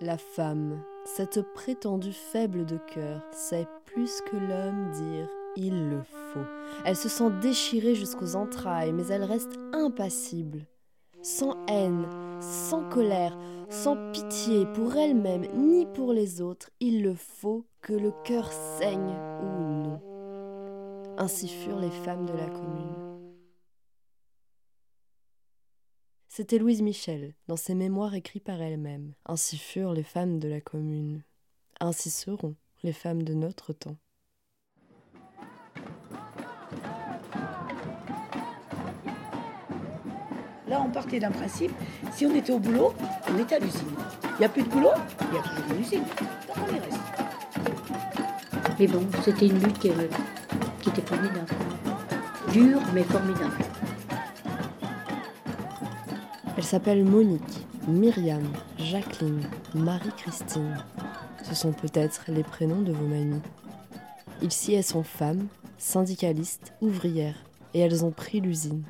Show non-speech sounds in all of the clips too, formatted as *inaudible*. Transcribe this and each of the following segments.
La femme, cette prétendue faible de cœur, sait plus que l'homme dire il le faut. Elle se sent déchirée jusqu'aux entrailles, mais elle reste impassible. Sans haine, sans colère, sans pitié pour elle-même ni pour les autres, il le faut que le cœur saigne ou non. Ainsi furent les femmes de la commune. C'était Louise Michel, dans ses mémoires écrits par elle-même. Ainsi furent les femmes de la commune. Ainsi seront les femmes de notre temps. Là, on partait d'un principe, si on était au boulot, on était à l'usine. Il n'y a plus de boulot, il y a toujours une usine. Donc on y reste. Mais bon, c'était une lutte qui, qui était formidable. Dure, mais formidable. Elle s'appelle Monique, Myriam, Jacqueline, Marie-Christine. Ce sont peut-être les prénoms de vos mamies. Ils s'y sont femmes, syndicalistes, ouvrières, et elles ont pris l'usine.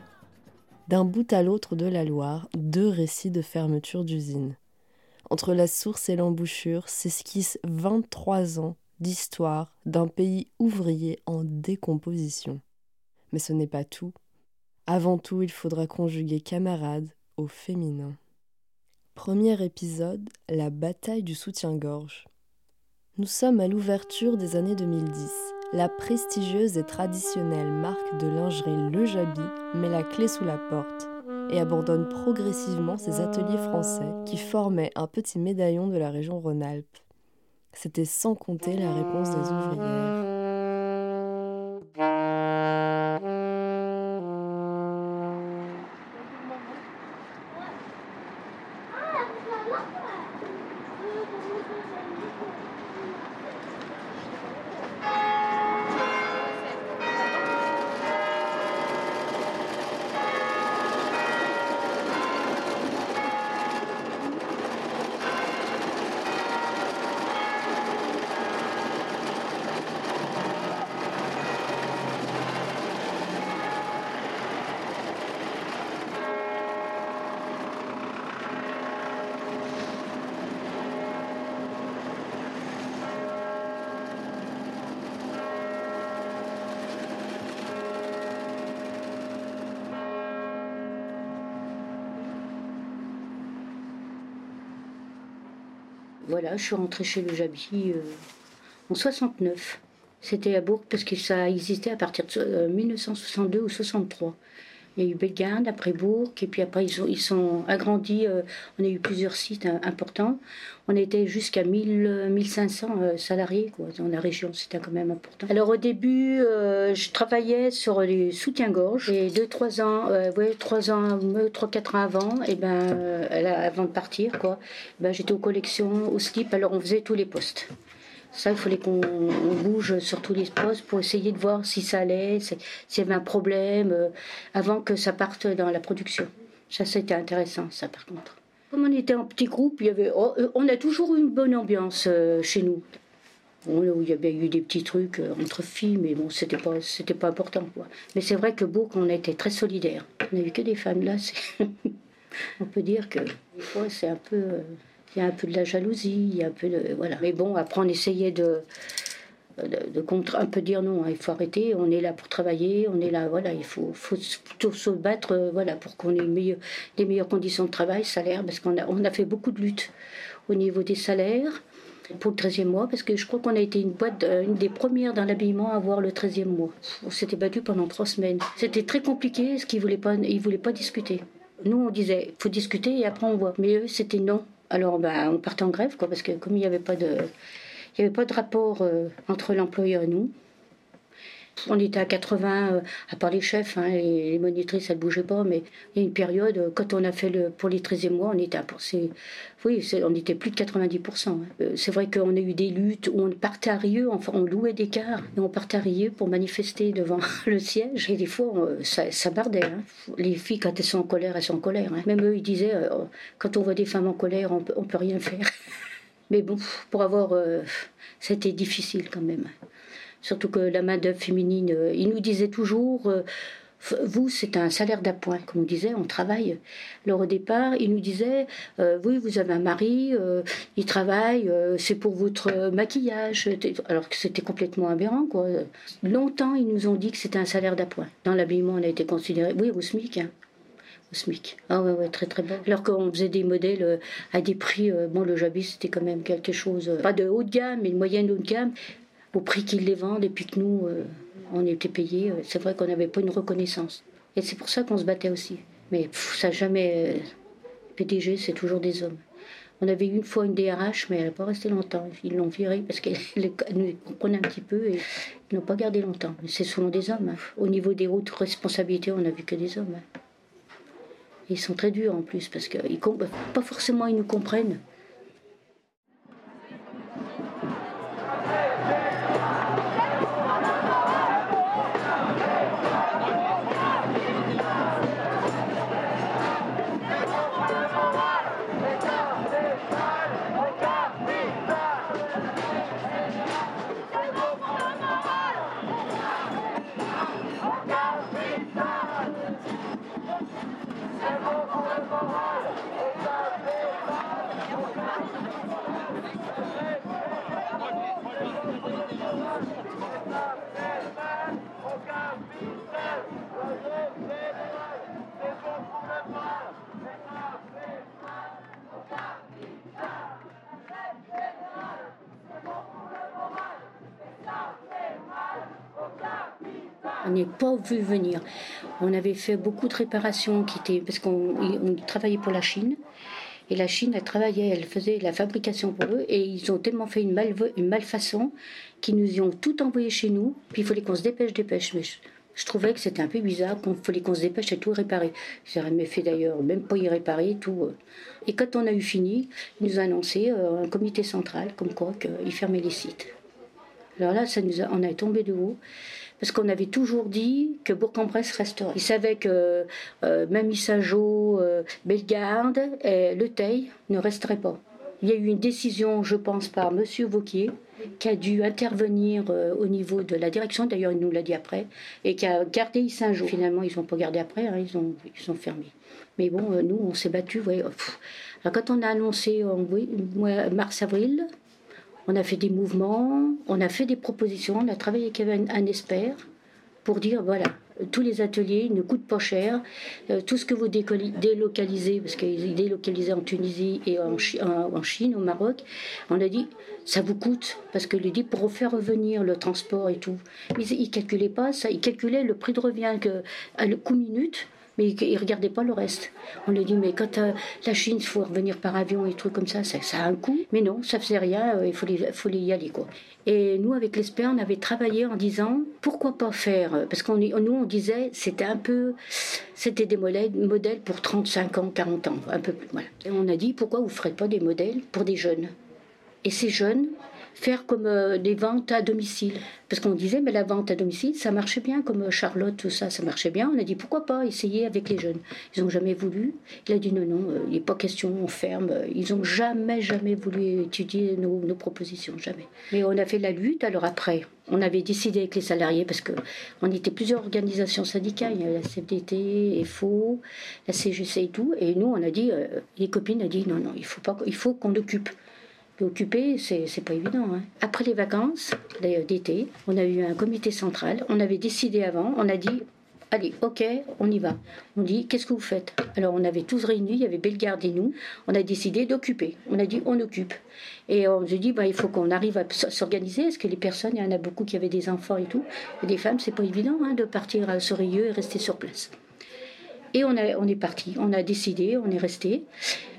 D'un bout à l'autre de la Loire, deux récits de fermeture d'usine. Entre la source et l'embouchure s'esquissent 23 ans d'histoire d'un pays ouvrier en décomposition. Mais ce n'est pas tout. Avant tout, il faudra conjuguer camarades féminin. Premier épisode, la bataille du soutien-gorge. Nous sommes à l'ouverture des années 2010 la prestigieuse et traditionnelle marque de lingerie Le Jabi met la clé sous la porte et abandonne progressivement ses ateliers français qui formaient un petit médaillon de la région Rhône-Alpes. C'était sans compter la réponse des ouvrières. Je suis rentrée chez le Jabi euh, en 69. C'était à Bourg parce que ça existait à partir de 1962 euh, ou 63. Il y a eu Bellegarde, après Bourg, et puis après ils, ont, ils sont agrandis. Euh, on a eu plusieurs sites importants. On était jusqu'à 1500 euh, salariés quoi, dans la région, c'était quand même important. Alors au début, euh, je travaillais sur les soutiens-gorge, et deux, trois ans, ouais, trois ans, trois, quatre ans avant, et ben, avant de partir, ben, j'étais aux collections, au slip, alors on faisait tous les postes. Ça, il fallait qu'on bouge sur tous les postes pour essayer de voir si ça allait, s'il y avait un problème, euh, avant que ça parte dans la production. Ça, c'était intéressant, ça, par contre. Comme on était en petit groupe, il y avait, oh, euh, on a toujours eu une bonne ambiance euh, chez nous. Bon, il y avait eu des petits trucs entre filles, mais bon, c'était pas, c'était pas important, quoi. Mais c'est vrai que Bourg, on été très solidaires. On n'a eu que des femmes là. *laughs* on peut dire que des fois, c'est un peu il y a un peu de la jalousie, il y a un peu de voilà. Mais bon, après on essayait de de, contre, un peu dire non, hein, il faut arrêter, on est là pour travailler, on est là, voilà, il faut, faut plutôt se battre, euh, voilà, pour qu'on ait meilleur, des meilleures conditions de travail, salaire, parce qu'on a, on a fait beaucoup de luttes au niveau des salaires pour le 13e mois, parce que je crois qu'on a été une boîte, euh, une des premières dans l'habillement à avoir le 13e mois. On s'était battu pendant trois semaines. C'était très compliqué, parce qu'ils ne voulaient, pas, voulaient pas discuter. Nous, on disait, faut discuter et après on voit. Mais eux, c'était non. Alors ben, on partait en grève, quoi, parce que comme il n'y avait pas de, il y avait pas de rapport euh, entre l'employeur et nous, on était à 80, euh, à part les chefs, hein, les, les, monitrices, elles ne bougeaient pas, mais il y a une période, euh, quand on a fait le, pour les 13e mois, on était à oui, on était plus de 90%. Hein. Euh, c'est vrai qu'on a eu des luttes où on partait à Rieux, on louait des cars, et on partait à Rieux pour manifester devant *laughs* le siège, et des fois, ça, bardait. Hein. Les filles, quand elles sont en colère, elles sont en colère. Même eux, ils disaient, quand on voit des femmes en colère, on on peut rien faire. *laughs* mais bon, pour avoir... c'était difficile quand même. Surtout que la main-d'œuvre féminine, euh, il nous disait toujours, euh, vous, c'est un salaire d'appoint, comme on disait, on travaille. Alors au départ, il nous disait, euh, oui, vous avez un mari, euh, il travaille, c'est pour votre maquillage. Alors que c'était complètement aberrant, quoi. Longtemps, ils nous ont dit que c'était un salaire d'appoint. Dans l'habillement, on a été considéré, oui, au SMIC. Hein. Au SMIC. Ah ouais, ouais, très très bon. Alors qu'on faisait des modèles à des prix, bon, le Jabis, c'était quand même quelque chose, pas de haut de gamme, mais de moyenne haut de gamme, au prix qu'ils les vendent, et puis que nous on était payé. Euh, c'est vrai qu'on n'avait pas une reconnaissance. Et c'est pour ça qu'on se battait aussi. Mais ça jamais. Euh, PDG, c'est toujours des hommes. On avait une fois une DRH, mais elle n'a pas resté longtemps. Ils l'ont virée parce qu'elle nous comprenait un petit peu et ils n'ont pas gardé longtemps. C'est souvent des hommes. Hein. Au niveau des hautes responsabilités, on n'a vu que des hommes. Hein. Ils sont très durs en plus parce que pas forcément ils nous comprennent. On n'est pas vu venir. On avait fait beaucoup de réparations qui étaient parce qu'on travaillait pour la Chine. Et la Chine, elle travaillait, elle faisait la fabrication pour eux. Et ils ont tellement fait une, mal, une malfaçon qu'ils nous ont tout envoyé chez nous. Puis il fallait qu'on se dépêche, dépêche. Mais je, trouvais que c'était un peu bizarre qu'il fallait qu'on se dépêche et tout réparer. J'ai jamais fait d'ailleurs, même pas y réparer, tout. Euh. Et quand on a eu fini, ils nous ont annoncé euh, un comité central, comme quoi qu'ils fermaient les sites. Alors là, ça nous a, on a tombé de haut parce qu'on avait toujours dit que Bourg-en-Bresse resterait. Ils savaient que euh, même Issageau, euh, Bellegarde et Le Teil ne resteraient pas. Il y a eu une décision, je pense, par M. Vauquier, qui a dû intervenir euh, au niveau de la direction, d'ailleurs il nous l'a dit après, et qui a gardé Issageau. Finalement, ils n'ont pas gardé après, hein, ils, ont, ils ont fermé. Mais bon, nous, on s'est battus. Alors, quand on a annoncé en mars-avril, on a fait des mouvements, on a fait des propositions, on a travaillé avec un, expert pour dire voilà, tous les ateliers ne coûtent pas cher, euh, tout ce que vous délocalisez, parce qu'ils délocalisaient en Tunisie et en, Chine, au Maroc, on a dit ça vous coûte, parce que le dit pour faire revenir le transport et tout. Ils calculaient pas ça, ils calculaient le prix de revient que, à le coût minute mais ils ne regardaient pas le reste. On lui dit, mais quand euh, la Chine, il faut revenir par avion et trucs comme ça, ça, a un coût. Mais non, ça faisait rien, euh, il faut, y aller. Quoi. Et nous, avec l'ESPER, on avait travaillé en disant, pourquoi pas faire euh, Parce qu'on nous, on disait, c'était un peu, c'était des modèles, modèles pour 35 ans, 40 ans, un peu plus. Voilà. Et on a dit, pourquoi vous ne ferez pas des modèles pour des jeunes? Et ces jeunes, faire comme euh, des ventes à domicile. Parce qu'on disait, mais la vente à domicile, ça marchait bien, comme euh, Charlotte, tout ça, ça marchait bien. On a dit, pourquoi pas essayer avec les jeunes Ils n'ont jamais voulu. Il a dit, non, non, euh, il n'est pas question, on ferme. Ils n'ont jamais, jamais voulu étudier nos, nos, propositions, jamais. Mais on a fait la lutte, alors après, on avait décidé avec les salariés, parce qu'on était plusieurs organisations syndicales, il y a la CFDT, FO, la CGC et tout, et nous, on a dit, les copines ont dit, non, non, il faut, il faut qu'on occupe occupé, c'est pas évident. Hein. Après les vacances d'été, on a eu un comité central. On avait décidé avant, on a dit Allez, ok, on y va. On dit, qu'est-ce que vous faites? Alors, on avait tous réunis, il y avait Bellegarde et nous. On a décidé d'occuper. On a dit, on occupe. Et on s'est dit, bah, il faut qu'on arrive à s'organiser. Est-ce que les personnes, il y en a beaucoup qui avaient des enfants et tout. Et des femmes, c'est pas évident hein, de partir à Sorrieux et rester sur place. Et on, a, on est parti, on a décidé, on est resté.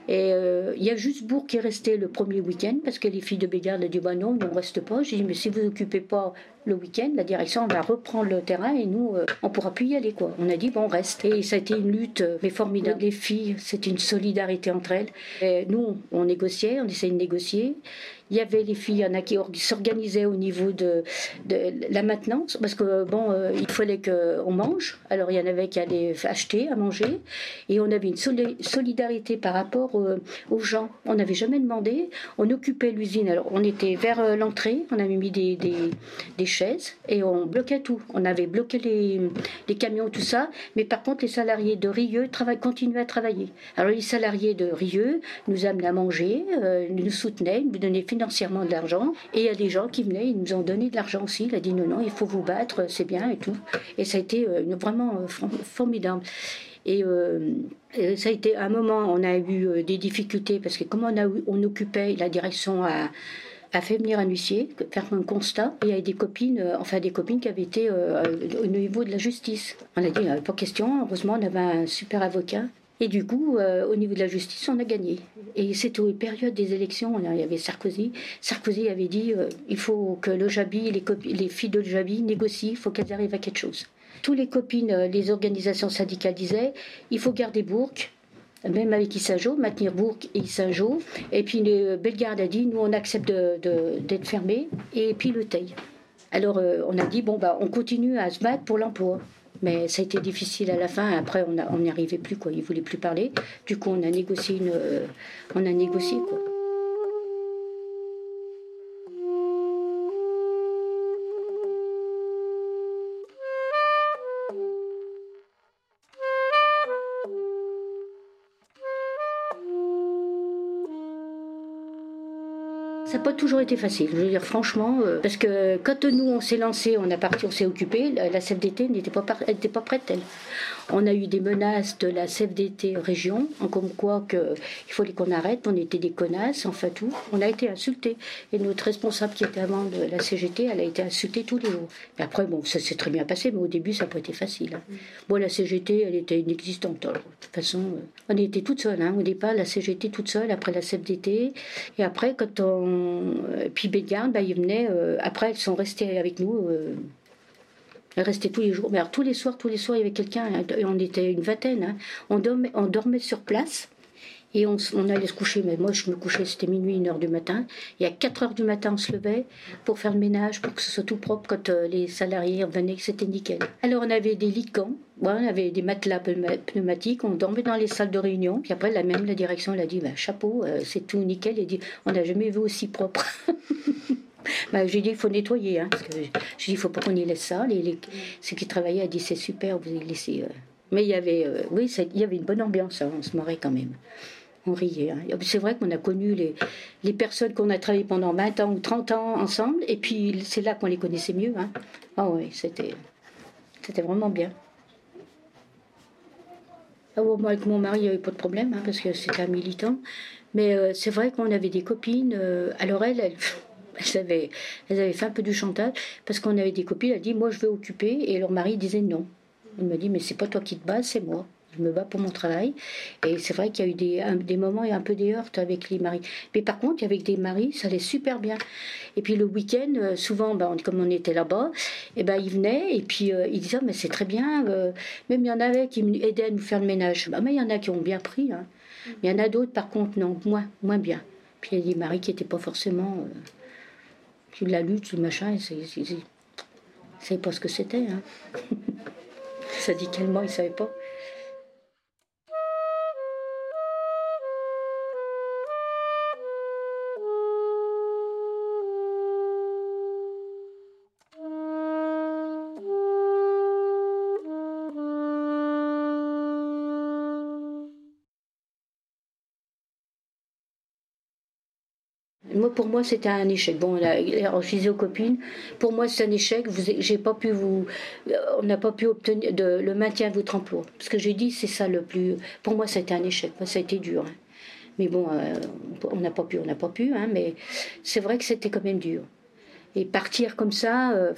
Et euh, il y a juste Bourg qui est resté le premier week-end parce que les filles de Bégarde ont dit bah non, on reste pas. J'ai dit mais si vous n'occupez pas le week-end, la direction va reprendre le terrain et nous, euh, on pourra plus y aller quoi. On a dit bon, on reste. Et ça a été une lutte euh, mais formidable. Les filles, c'est une solidarité entre elles. Nous, on négociait, on essayait de négocier. Il y avait les filles, il y en a qui s'organisaient au niveau de, la maintenance, parce que bon, il fallait qu'on mange. Alors il y en avait qui allaient acheter à manger, et on avait une solidarité par rapport aux gens. On n'avait jamais demandé. On occupait l'usine. Alors, on était vers l'entrée, on avait mis des, des, chaises et on bloquait tout. On avait bloqué les, les, camions, tout ça. Mais par contre, les salariés de Rieux continuaient à travailler. Alors, les salariés de Rieux nous amenaient à manger, nous soutenaient, nous donnaient financièrement de l'argent. Et il y a des gens qui venaient, ils nous ont donné de l'argent aussi. Il a dit non, non, il faut vous battre, c'est bien et tout. Et ça a été vraiment formidable. Euh, et ça a été un moment, on a eu euh, des difficultés parce que comme on, occupait, la direction a, a fait venir un huissier, faire un constat. Il y avait des copines, euh, enfin des copines qui avaient été au niveau de la justice. On a dit, pas question, heureusement on avait un super avocat. Et du coup, au niveau de la justice, on a gagné. Et c'était aux périodes des élections, il y avait Sarkozy. Sarkozy avait dit, il faut que le Jabi, les, les filles de Jabi négocient, il faut qu'elles arrivent à quelque chose. Tous les copines, euh, les organisations syndicales disaient il faut garder Bourg, même avec Issajo, maintenir Bourg et Issajo. Et puis le Bellegarde a dit nous on accepte d'être fermés, et puis le Teil. Alors euh, on a dit bon bah on continue à se battre pour l'emploi. Mais ça a été difficile à la fin. Après, on n'y arrivait plus, quoi. Ils voulaient plus parler. Du coup, on a négocié une, euh, on a négocié, quoi. Pas toujours été facile, je veux dire franchement, euh, parce que quand nous on s'est lancé, on a parti, on s'est occupé, la, CFDT n'était pas, n'était pas prête elle. On a eu des menaces de la CFDT région, comme quoi que, il fallait qu'on arrête, on était des connasses, enfin tout. On a été insultés. Et notre responsable qui était avant de la CGT, elle a été insultée tous les jours. Et après, bon, ça s'est très bien passé, mais au début, ça n'a pas été facile. Hein. Bon, la CGT, elle était inexistante. de toute façon, euh, on était toute seule. Hein. Au départ, la CGT toute seule, après la CFDT. Et après, quand on. Euh, puis Bégarde, bah, ils venaient. Euh, après, elles sont restées avec nous. Elle restait tous les jours. Mais alors, tous les soirs, tous les soirs, il y avait quelqu'un. On était une vingtaine. Hein. On dormait sur place. Et on, allait se coucher, mais moi je me couchais, c'était minuit, une heure du matin. Et à 4 heures du matin, on se levait pour faire le ménage, pour que ce soit tout propre quand euh, les salariés revenaient, que c'était nickel. Alors on avait des licans, on avait des matelas pneumatiques, on dormait dans les salles de réunion. Puis après, la même, la direction, elle a dit bah, chapeau, euh, c'est tout nickel. Et dit on n'a jamais vu aussi propre. *laughs* Bah, j'ai dit, il faut nettoyer. Hein, j'ai dit, il faut pas qu'on y laisse ça. Les, les, ceux qui travaillaient a dit, c'est super, vous avez laissé. Euh. Mais il y avait, euh, oui, il y avait une bonne ambiance, hein, on se marrait quand même. On riait. Hein. C'est vrai qu'on a connu les, les personnes qu'on a travaillé pendant 20 ans ou 30 ans ensemble, et puis c'est là qu'on les connaissait mieux. Hein. Ah oui, c'était, c'était vraiment bien. Ah, moi, avec mon mari, il n'y avait pas de problème, parce que c'était un militant. Mais euh, c'est vrai qu'on avait des copines. alors elle, elle *laughs* elles avaient, elles avaient fait un peu du chantage parce qu'on avait des copines, elles dit Moi je vais occuper, et leur mari disait non. Il me dit Mais c'est pas toi qui te bats, c'est moi. Je me bats pour mon travail. Et c'est vrai qu'il y a eu des, des moments et un peu des heurts avec les maris. Mais par contre, avec des maris, ça allait super bien. Et puis le week-end, euh, souvent, ben, comme on était là-bas, et eh ben, ils venaient et puis euh, ils disaient Mais c'est très bien. Euh, même il y en avait qui m'aidaient à nous faire le ménage. Ben, mais il y en a qui ont bien pris. Hein. Mais il y en a d'autres, par contre, non, moins, moins bien. Puis il y a des maris qui n'étaient pas forcément la lutte, le machin, c'est pas ce que c'était. Hein. *laughs* Syndicalement, ils ne savaient pas. Pour moi, c'était un échec. Bon, alors, je disais aux copines, pour moi, c'est un échec. J'ai pas pu vous, on n'a pas pu obtenir le maintien de votre emploi. Ce que j'ai dit, c'est ça le plus. Pour moi, c'était un échec. ça a été dur. Hein. Mais bon, euh, on n'a pas pu, on n'a pas pu. Hein, mais c'est vrai que c'était quand même dur. Et partir comme ça, euh,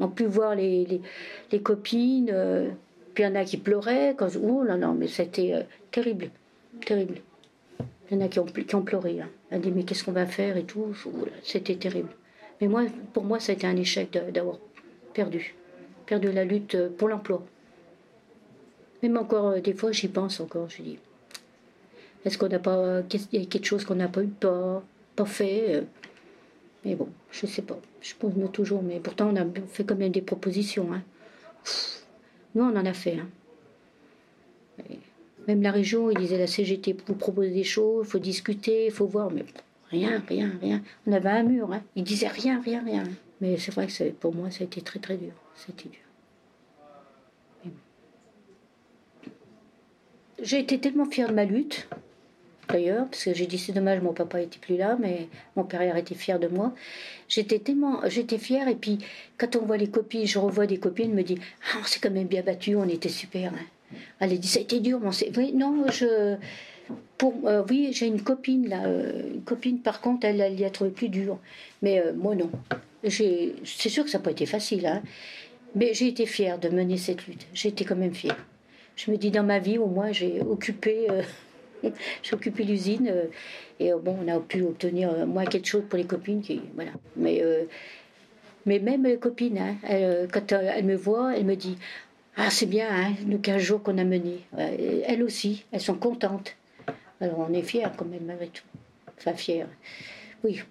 on pu voir les, les, copines. Euh, puis il y en a qui pleuraient. Oh là non, mais c'était terrible, terrible. Il y en a qui ont, qui ont pleuré. Hein. Elle dit mais qu'est-ce qu'on va faire et tout? C'était terrible. Mais moi, pour moi, ça a été un échec d'avoir perdu. Perdu la lutte pour l'emploi. Même encore, euh, des fois, j'y pense encore. Je dis, est-ce qu'on n'a pas. Il y a quelque chose qu'on n'a pas eu, pas, pas fait euh? Mais bon, je sais pas. Je pense toujours. Mais pourtant, on a fait quand même des propositions. Hein. Nous, on en a fait. Hein. Même la région, il disait la CGT vous propose des choses, faut discuter, faut voir, mais rien, rien, rien. On avait un mur, hein. il disait rien, rien, rien. Mais c'est vrai que pour moi, ça a été très, très dur. C'était dur. J'ai été tellement fière de ma lutte, d'ailleurs, parce que j'ai dit c'est dommage, mon papa n'était plus là, mais mon père était fier de moi. J'étais tellement, j'étais fière, et puis quand on voit les copines, je revois des copines, me dit ah on s'est quand même bien battu, on était super. Hein. Elle a dit été dur, mais on oui non je pour euh, oui j'ai une copine là, euh, une copine par contre elle, elle y trouvé plus dur, mais euh, moi non. C'est sûr que ça n'a pas été facile, hein, mais j'ai été fière de mener cette lutte. J'ai été quand même fière. Je me dis dans ma vie au moins j'ai occupé *laughs* j'ai occupé l'usine et bon, on a pu obtenir moins quelque chose pour les copines. Voilà. mais, mais même les copines, hein, quand elles me voient, elles me disent Ah, c'est bien, hein, nos 15 jours qu'on a menés. elles aussi, elles sont contentes. Alors on est fiers quand même, malgré tout. Enfin, fiers. Oui,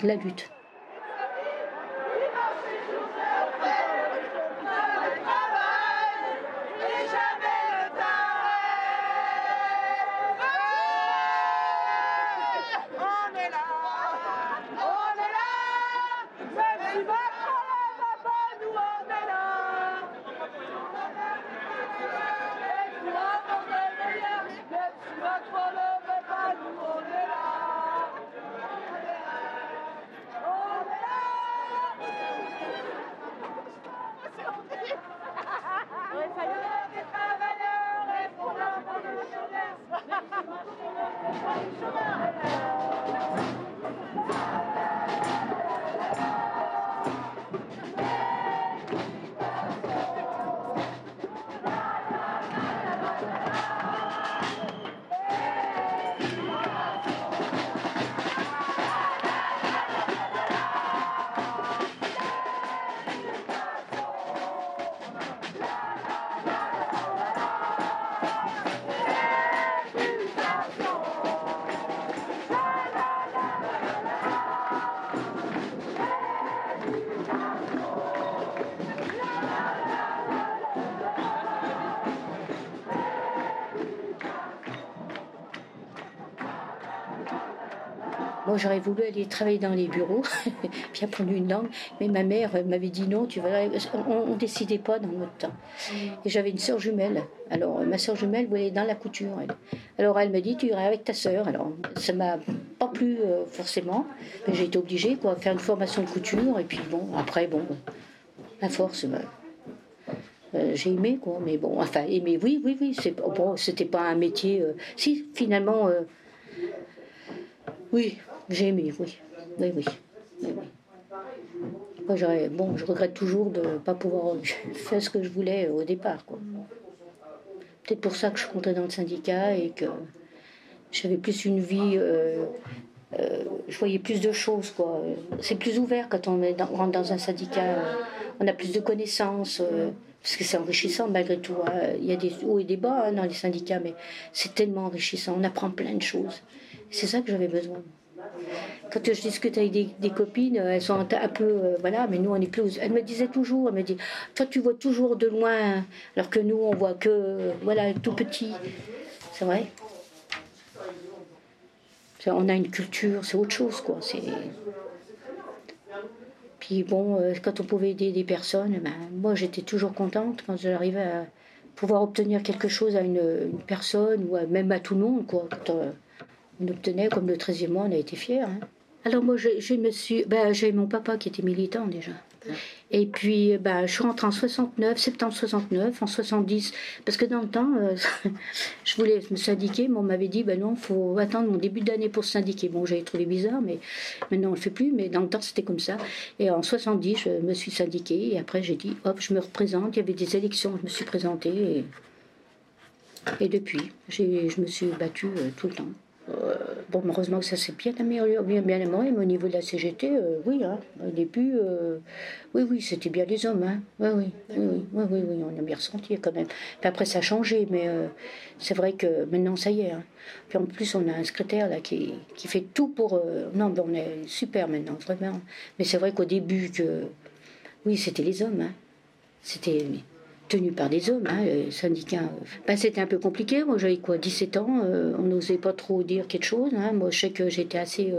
de la lutte. J'aurais voulu aller travailler dans les bureaux, *laughs* puis apprendre une langue, mais ma mère m'avait dit non, tu vas. On, ne décidait pas dans notre temps. Et j'avais une sœur jumelle. Alors, ma sœur jumelle voulait dans la couture. Alors, elle m'a dit, tu irais avec ta sœur. Alors, ça m'a pas plu euh, forcément, mais j'ai été obligée, quoi, faire une formation de couture. Et puis, bon, après, bon, à force. Bah, euh, j'ai aimé quoi mais bon enfin aimé oui oui oui c'était pas un métier euh, si finalement oui j'ai aimé, oui. Oui, oui. Bon, je regrette toujours de ne pas pouvoir *laughs* faire ce que je voulais au départ. Quoi. Peut-être pour ça que je suis dans le syndicat et que j'avais plus une vie. Euh, euh, je voyais plus de choses. quoi. C'est plus ouvert quand on, est rentre dans un syndicat. on a plus de connaissances. Euh, parce que c'est enrichissant malgré tout. Hein. Il y a des hauts et des bas hein, dans les syndicats, mais c'est tellement enrichissant. On apprend plein de choses. C'est ça que j'avais besoin quand je discute avec des, copines, elles sont un, peu, euh, voilà, mais nous on est plus. Elle me disait toujours, elle me dit, toi tu vois toujours de loin, alors que nous on voit que, voilà, tout petit. C'est vrai. On a une culture, c'est autre chose, quoi. Puis bon, euh, quand on pouvait aider des personnes, ben, moi j'étais toujours contente quand j'arrivais à pouvoir obtenir quelque chose à une, personne ou même à tout le monde, quoi. Euh, on obtenait, comme le 13e mois, on a été fiers. Hein. Alors moi, je, me suis... Ben, j'ai mon papa qui était militant déjà. Et puis, ben, je suis rentrée en 69, septembre 69, en 70, parce que dans le temps, euh, *laughs* je voulais me syndiquer, mais on m'avait dit, ben non, il faut attendre mon début d'année pour se syndiquer. Bon, j'avais trouvé bizarre, mais maintenant on ne le fait plus, mais dans le temps, c'était comme ça. Et en 70, je me suis syndiquée, et après, j'ai dit, hop, je me représente. Il y avait des élections, je me suis présentée, et, et depuis, je me suis battue euh, tout le temps. Euh, bon, heureusement que ça s'est bien amélioré, bien, bien amélioré, mais au niveau de la CGT, euh, oui, hein, au début, euh, oui, oui, c'était bien les hommes, hein, oui, oui, oui, oui, oui, oui, on a bien ressenti quand même. Puis après, ça a changé, mais c'est vrai que maintenant, ça y est. Hein. Puis en plus, on a un secrétaire là qui, qui fait tout pour. non, ben, on est super maintenant, vraiment. Mais c'est vrai qu'au début, que oui, c'était les hommes, hein. c'était tenu par des hommes, hein, les syndicats. Ben, c'était un peu compliqué. Moi, j'avais quoi, 17 ans. on n'osait pas trop dire quelque chose. Hein. Moi, je sais que j'étais assez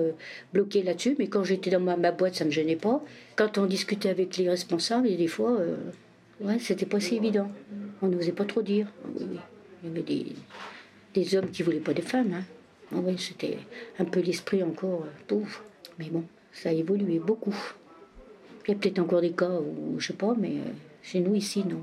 bloquée là-dessus, mais quand j'étais dans ma, boîte, ça me gênait pas. Quand on discutait avec les responsables, des fois, ouais, c'était pas si évident. On n'osait pas trop dire. Il y avait des, hommes qui voulaient pas des femmes. Hein. Ah oui, c'était un peu l'esprit encore. Mais bon, ça a évolué beaucoup. Il y a peut-être encore des cas où, je sais pas, mais euh, chez nous ici, non.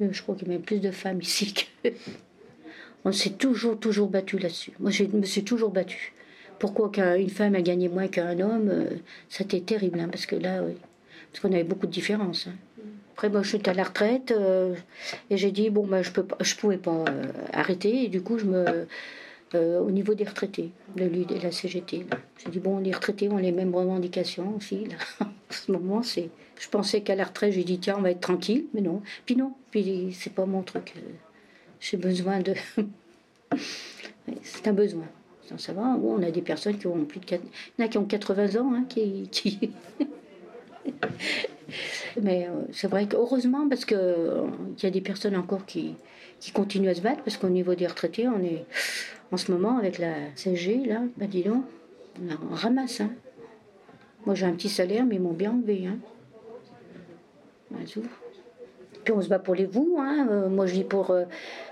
Je crois qu'il y a même plus de femmes ici que. *laughs* On s'est toujours, toujours battu là-dessus. Moi, je me suis toujours battue. Pourquoi qu'une femme a gagné moins qu'un homme, euh, c'était terrible, hein, parce que là, parce qu'on avait beaucoup de différences. Hein. Après, moi, je suis à la retraite euh, et j'ai dit bon, ben, je peux, je pouvais pas arrêter et du coup, je me, euh, au niveau des retraités, de la CGT. J'ai dit, bon, les retraités ont les mêmes revendications aussi. *laughs* en ce moment, c'est. Je pensais qu'à la retraite, j'ai dit, tiens, on va être tranquille, mais non. Puis non, puis c'est pas mon truc. J'ai besoin de. *laughs* c'est un besoin. Ça va, on a des personnes qui ont plus de. Il y en a qui ont 80 ans, hein, qui. *laughs* mais euh, c'est vrai que heureusement, parce qu'il euh, y a des personnes encore qui, qui continuent à se battre, parce qu'au niveau des retraités, on est en ce moment, avec la CG, là, bah dis donc, on, ramasse. Hein. Moi, j'ai un petit salaire, mais ils m'ont bien enlevé. Hein. Puis on se bat pour les vous. Hein. Euh, moi, je dis pour. Euh,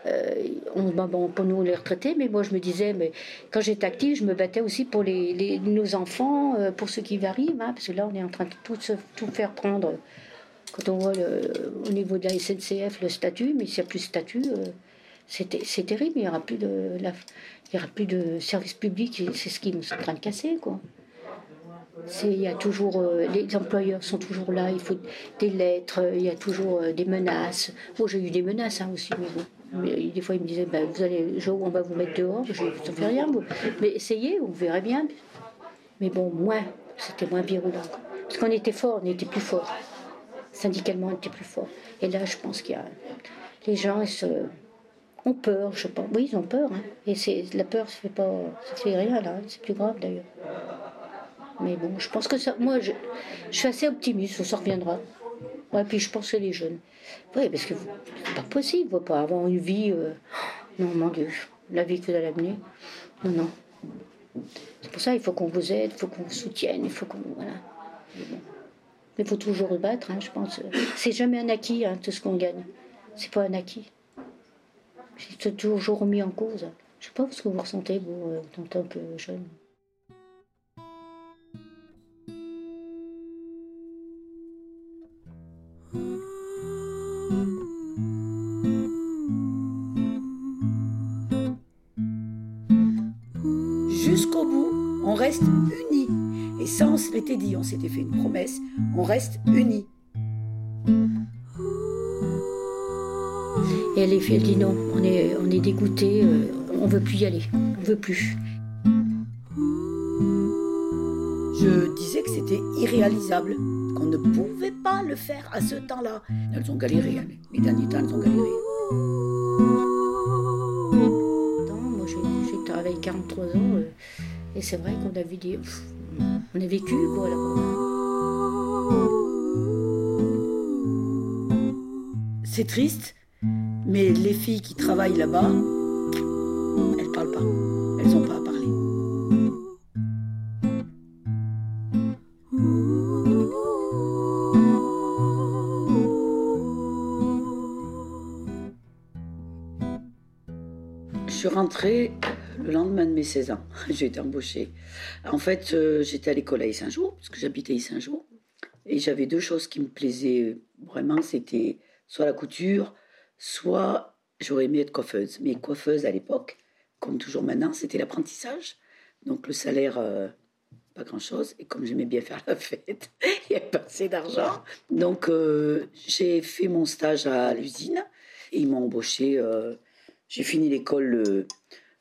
euh, on se bat pour nous, les retraités, mais moi, je me disais, mais quand j'étais active, je me battais aussi pour les, nos enfants, pour ceux qui arrivent, hein, parce que là, on est en train de tout, tout faire prendre. Quand on voit au niveau de la SNCF le statut, mais s'il n'y a plus de statut, c'est terrible, il n'y aura plus de, plus de service public, c'est ce qui est en train de casser, quoi. Il y a toujours, euh, les employeurs sont toujours là, il faut des lettres, il y a toujours euh, des menaces. Moi, j'ai eu des menaces hein, aussi, des fois, ils me disaient, ben, vous allez, on va vous mettre dehors. Je ne fais rien, mais essayez, vous verrez bien. Mais bon, moins, c'était moins virulent. Parce qu'on était fort, on était plus fort. Syndicalement, on était plus fort. Et là, je pense qu'il y a. Les gens, ils ont peur, je pense. Oui, ils ont peur. Hein. Et c'est la peur, ça fait pas, ça fait rien là. C'est plus grave d'ailleurs. Mais bon, je pense que ça. Moi, je, suis assez optimiste. Ça reviendra. Ouais, puis je pense que les jeunes. Oui, parce que c'est pas possible. On pas avoir une vie. Euh, non, mon Dieu, la vie que allez amener. Non, non. C'est pour ça il faut qu'on vous aide, il faut qu'on vous soutienne, il faut qu'on. Voilà. Mais il faut toujours battre, hein, je pense. C'est jamais un acquis, hein, tout ce qu'on gagne. C'est pas un acquis. C'est toujours remis en cause. Je sais pas ce que vous ressentez, vous, euh, en tant que jeune. L'était dit, on s'était fait une promesse, on reste unis. Et elle, elle dit non, on est, on est dégoûté, euh, on veut plus y aller, on veut plus. Je disais que c'était irréalisable, qu'on ne pouvait pas le faire à ce temps-là. Elles ont galéré, hein, les derniers temps, elles ont galéré. moi, j'ai travaillé 43 ans, euh, et c'est vrai qu'on a vu des. On a vécu, quoi, là-bas. C'est triste, mais les filles qui travaillent là-bas, elles parlent pas. Elles n'ont pas à parler. Je suis rentrée le lendemain de mes 16 ans. *laughs* J'ai été embauchée. En fait, euh, j'étais à l'école à Saint-Jean, parce que j'habitais à Saint-Jean. Et j'avais deux choses qui me plaisaient vraiment, c'était soit la couture, soit j'aurais aimé être coiffeuse. Mais coiffeuse à l'époque, comme toujours maintenant, c'était l'apprentissage. Donc le salaire, euh, pas grand-chose. Et comme j'aimais bien faire la *laughs* fête, il n'y avait pas assez d'argent. Donc euh, j'ai fait mon stage à l'usine et ils m'ont embauché. Euh, j'ai fini l'école le,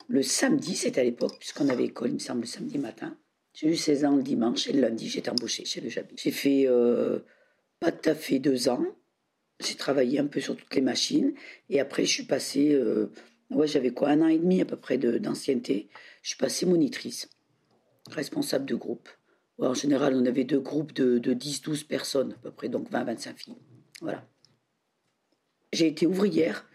le, samedi, c'était à l'époque, puisqu'on avait école, il me semble, le samedi matin. J'ai eu 16 ans le dimanche et le lundi, j'étais embauchée chez le Jabi. J'ai fait pas tout à fait deux ans. J'ai travaillé un peu sur toutes les machines. Et après, je suis passée. Euh, ouais, j'avais quoi Un an et demi à peu près d'ancienneté. Je suis passée monitrice, responsable de groupe. en général, on avait deux groupes de, de 10-12 personnes, à peu près, donc 20-25 filles. Voilà. j'ai été ouvrière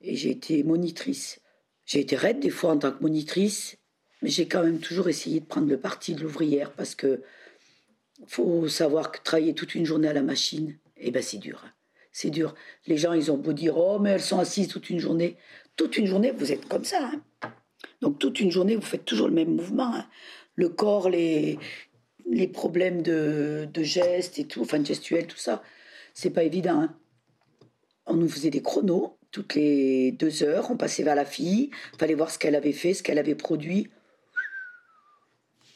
et j'ai été monitrice. J'ai été raide des fois en tant que monitrice, mais j'ai quand même toujours essayé de prendre le parti de l'ouvrière parce que faut savoir que travailler toute une journée à la machine, eh ben c'est dur. C'est dur. Les gens, ils ont beau dire, oh, mais elles sont assises toute une journée. Toute une journée, vous êtes comme ça. Hein. Donc toute une journée, vous faites toujours le même mouvement. Hein. Le corps, les, les problèmes de, de gestes et tout, enfin gestuels, tout ça, c'est pas évident. Hein. On nous faisait des chronos toutes les deux heures, on passait vers la fille, fallait voir ce qu'elle avait fait, ce qu'elle avait produit.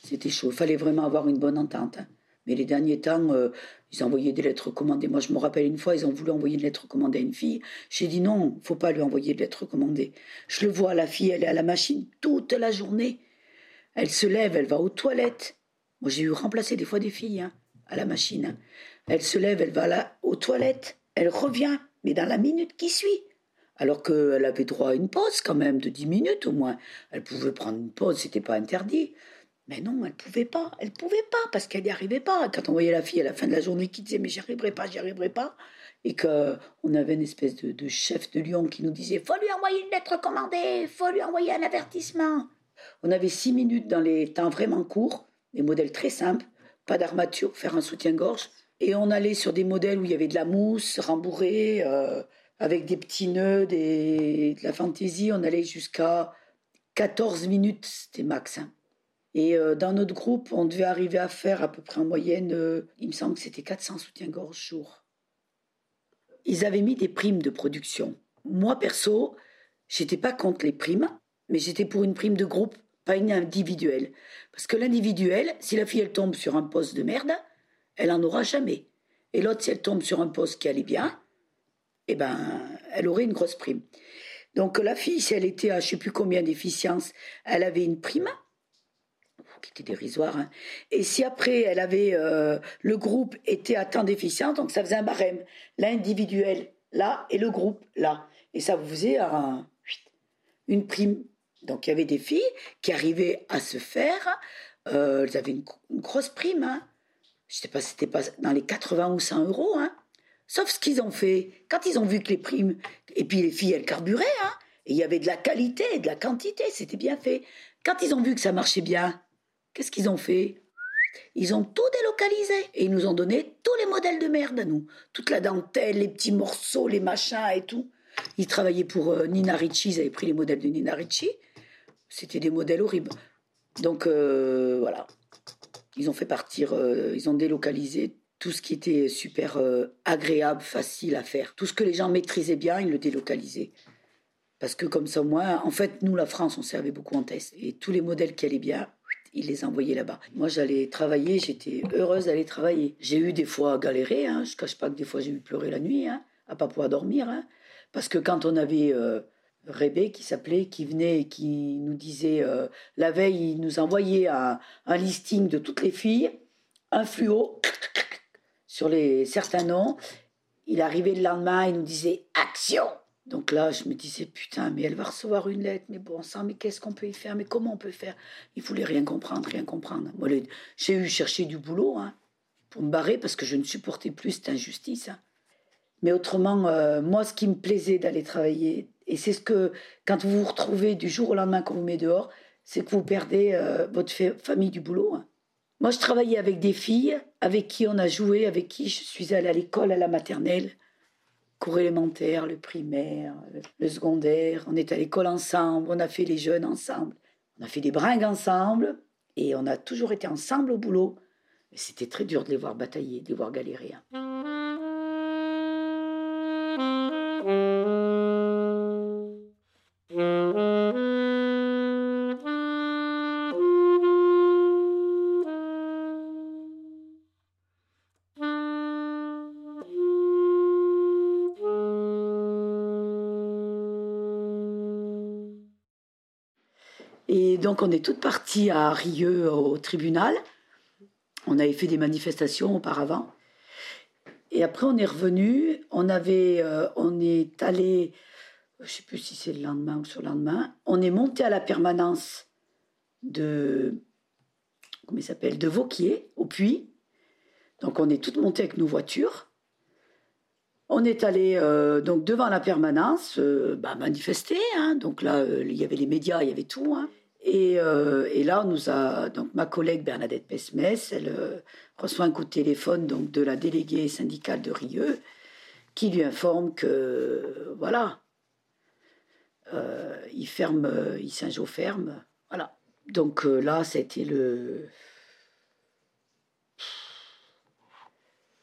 C'était chaud, fallait vraiment avoir une bonne entente. Mais les derniers temps, euh, ils envoyaient des lettres recommandées. Moi, je me rappelle une fois, ils ont voulu envoyer une lettre recommandée à une fille. J'ai dit non, faut pas lui envoyer de lettre recommandée. Je le vois, la fille, elle est à la machine toute la journée. Elle se lève, elle va aux toilettes. Moi, j'ai eu remplacer des fois des filles hein, à la machine. Elle se lève, elle va là, aux toilettes, elle revient, mais dans la minute qui suit. Alors qu'elle avait droit à une pause quand même de dix minutes au moins. Elle pouvait prendre une pause, c'était pas interdit. Mais non, elle pouvait pas. Elle pouvait pas parce qu'elle n'y arrivait pas. Quand on voyait la fille à la fin de la journée qui disait mais j'y arriverai pas, j'y arriverai pas, et qu'on avait une espèce de, chef de lion qui nous disait faut lui envoyer une lettre commandée, faut lui envoyer un avertissement. On avait six minutes dans les temps vraiment courts, des modèles très simples, pas d'armature, faire un soutien-gorge, et on allait sur des modèles où il y avait de la mousse rembourrée, euh, avec des petits nœuds, de la fantaisie. On allait jusqu'à 14 minutes, c'était max. Hein. Et euh, dans notre groupe, on devait arriver à faire à peu près en moyenne, euh, il me semble que c'était 400 soutiens-gorge jour. Ils avaient mis des primes de production. Moi, perso, j'étais pas contre les primes, mais j'étais pour une prime de groupe, pas une individuelle. Parce que l'individuel, si la fille elle tombe sur un poste de merde, elle en aura jamais. Et l'autre, si elle tombe sur un poste qui allait bien, eh ben, elle aurait une grosse prime. Donc la fille, si elle était à je sais plus combien d'efficience, elle avait une prime qui était dérisoire. Hein. Et si après, elle avait euh, le groupe était à tant d'efficience, donc ça faisait un barème. L'individuel là et le groupe là. Et ça vous faisait une prime. Donc il y avait des filles qui arrivaient à se faire, euh, elles avaient une, grosse prime. Hein. Je sais pas, c'était pas dans les 80 ou 100 euros. Hein. Sauf ce qu'ils ont fait, quand ils ont vu que les primes, et puis les filles, elles carburaient, hein, et il y avait de la qualité et de la quantité, c'était bien fait. Quand ils ont vu que ça marchait bien, Qu'est-ce qu'ils ont fait? Ils ont tout délocalisé et ils nous ont donné tous les modèles de merde à nous. Toute la dentelle, les petits morceaux, les machins et tout. Ils travaillaient pour euh, Nina Ricci, ils avaient pris les modèles de Nina Ricci. C'était des modèles horribles. Donc euh, voilà. Ils ont fait partir, euh, ils ont délocalisé tout ce qui était super agréable, facile à faire. Tout ce que les gens maîtrisaient bien, ils le délocalisaient. Parce que comme ça, moi, en fait, nous, la France, on servait beaucoup en test. Et tous les modèles qui allaient bien, il les envoyait là-bas. Moi, j'allais travailler, j'étais heureuse d'aller travailler. J'ai eu des fois galéré, hein, je cache pas que des fois j'ai eu pleurer la nuit, hein, à pas pouvoir dormir. Hein. parce que quand on avait euh, Rébé qui s'appelait, qui venait et qui nous disait, euh, la veille, il nous envoyait un, un, listing de toutes les filles, un fluo sur les, certains noms. Il arrivait le lendemain, il nous disait action donc là, je me disais, putain, mais elle va recevoir une lettre, mais bon sang, mais qu'est-ce qu'on peut y faire? Mais comment on peut faire? Il voulait rien comprendre, rien comprendre. Moi, j'ai eu chercher du boulot hein, pour me barrer parce que je ne supportais plus cette injustice. Hein. Mais autrement, euh, moi, ce qui me plaisait d'aller travailler, et c'est ce que, quand vous vous retrouvez du jour au lendemain qu'on vous met dehors, c'est que vous perdez euh, votre famille du boulot. Hein. Moi, je travaillais avec des filles avec qui on a joué, avec qui je suis allée à l'école, à la maternelle cours élémentaire, le primaire, le secondaire. On est à l'école ensemble, on a fait les jeunes ensemble, on a fait des bringues ensemble et on a toujours été ensemble au boulot. C'était très dur de les voir batailler, de les voir galérer. Hein. Donc on est toutes parties à Rieux au tribunal. On avait fait des manifestations auparavant. Et après on est revenu. On avait, euh, on est allé, je sais plus si c'est le lendemain ou sur le lendemain. On est monté à la permanence de, comment s'appelle, de Vauquier au Puy. Donc on est toutes montées avec nos voitures. On est allé euh, donc devant la permanence euh, bah, manifester. Hein. donc là, il y avait les médias, il y avait tout. Hein. Et, et, là, nous a donc ma collègue Bernadette Pesmès, elle reçoit un coup de téléphone donc de la déléguée syndicale de Rieux, qui lui informe que voilà, il ferme, il Saint-Jean ferme, voilà. Donc là, le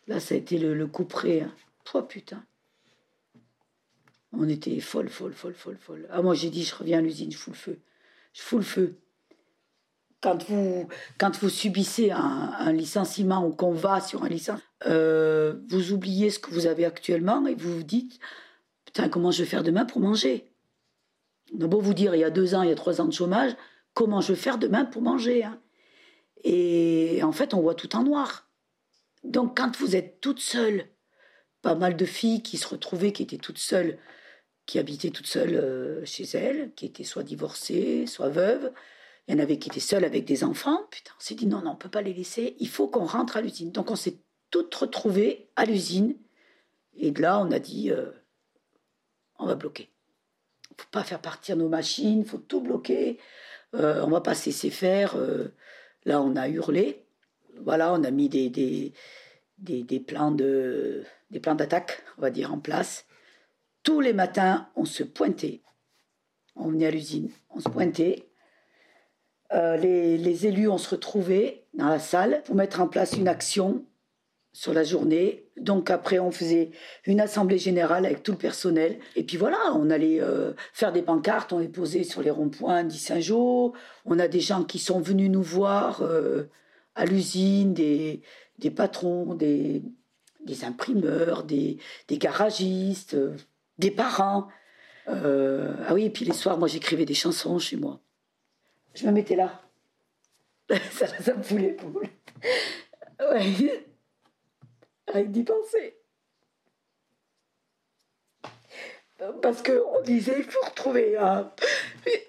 là, ça a été le, le coup près. Hein. Oh putain. On était folle, folle, folle, folle, folle. Ah, moi j'ai dit, je reviens à l'usine, je fous le feu. Je fous le feu. Quand vous, quand vous subissez un, licenciement ou qu'on va sur un licenciement, euh, vous oubliez ce que vous avez actuellement et vous vous dites, putain, comment je vais faire demain pour manger? Beau vous dire, il y a deux ans, il y a trois ans de chômage, comment je vais faire demain pour manger hein? Et en fait, on voit tout en noir. Donc quand vous êtes toute seule, pas mal de filles qui se retrouvaient, qui étaient toutes seules, qui habitaient toutes seules euh, chez elles, qui étaient soit divorcées, soit veuves. Il y en avait qui étaient seules avec des enfants. Putain, on s'est dit non, non, on peut pas les laisser. Il faut qu'on rentre à l'usine. Donc on s'est toutes retrouvées à l'usine. Et de là, on a dit euh, on va bloquer. Il faut pas faire partir nos machines, il faut tout bloquer. Euh, on va pas se laisser faire. là, on a hurlé. Voilà, on a mis des, des, des plans de des plans d'attaque, on va dire, en place. Tous les matins, on se pointait. On venait à l'usine, on se pointait. Euh, les, élus, on se retrouvait dans la salle pour mettre en place une action sur la journée. Donc après, on faisait une assemblée générale avec tout le personnel. Et puis voilà, on allait euh, faire des pancartes, on les posait sur les ronds-points d'Issingeau. On a des gens qui sont venus nous voir euh, à l'usine, des, patrons, des, imprimeurs, des, garagistes, des parents. Euh, ah oui, et puis les soirs, moi j'écrivais des chansons chez moi. Je me mettais là. *laughs* ça, me fout les poules. *laughs* Ouais. Avec d'y penser. Parce qu'on disait, il faut retrouver.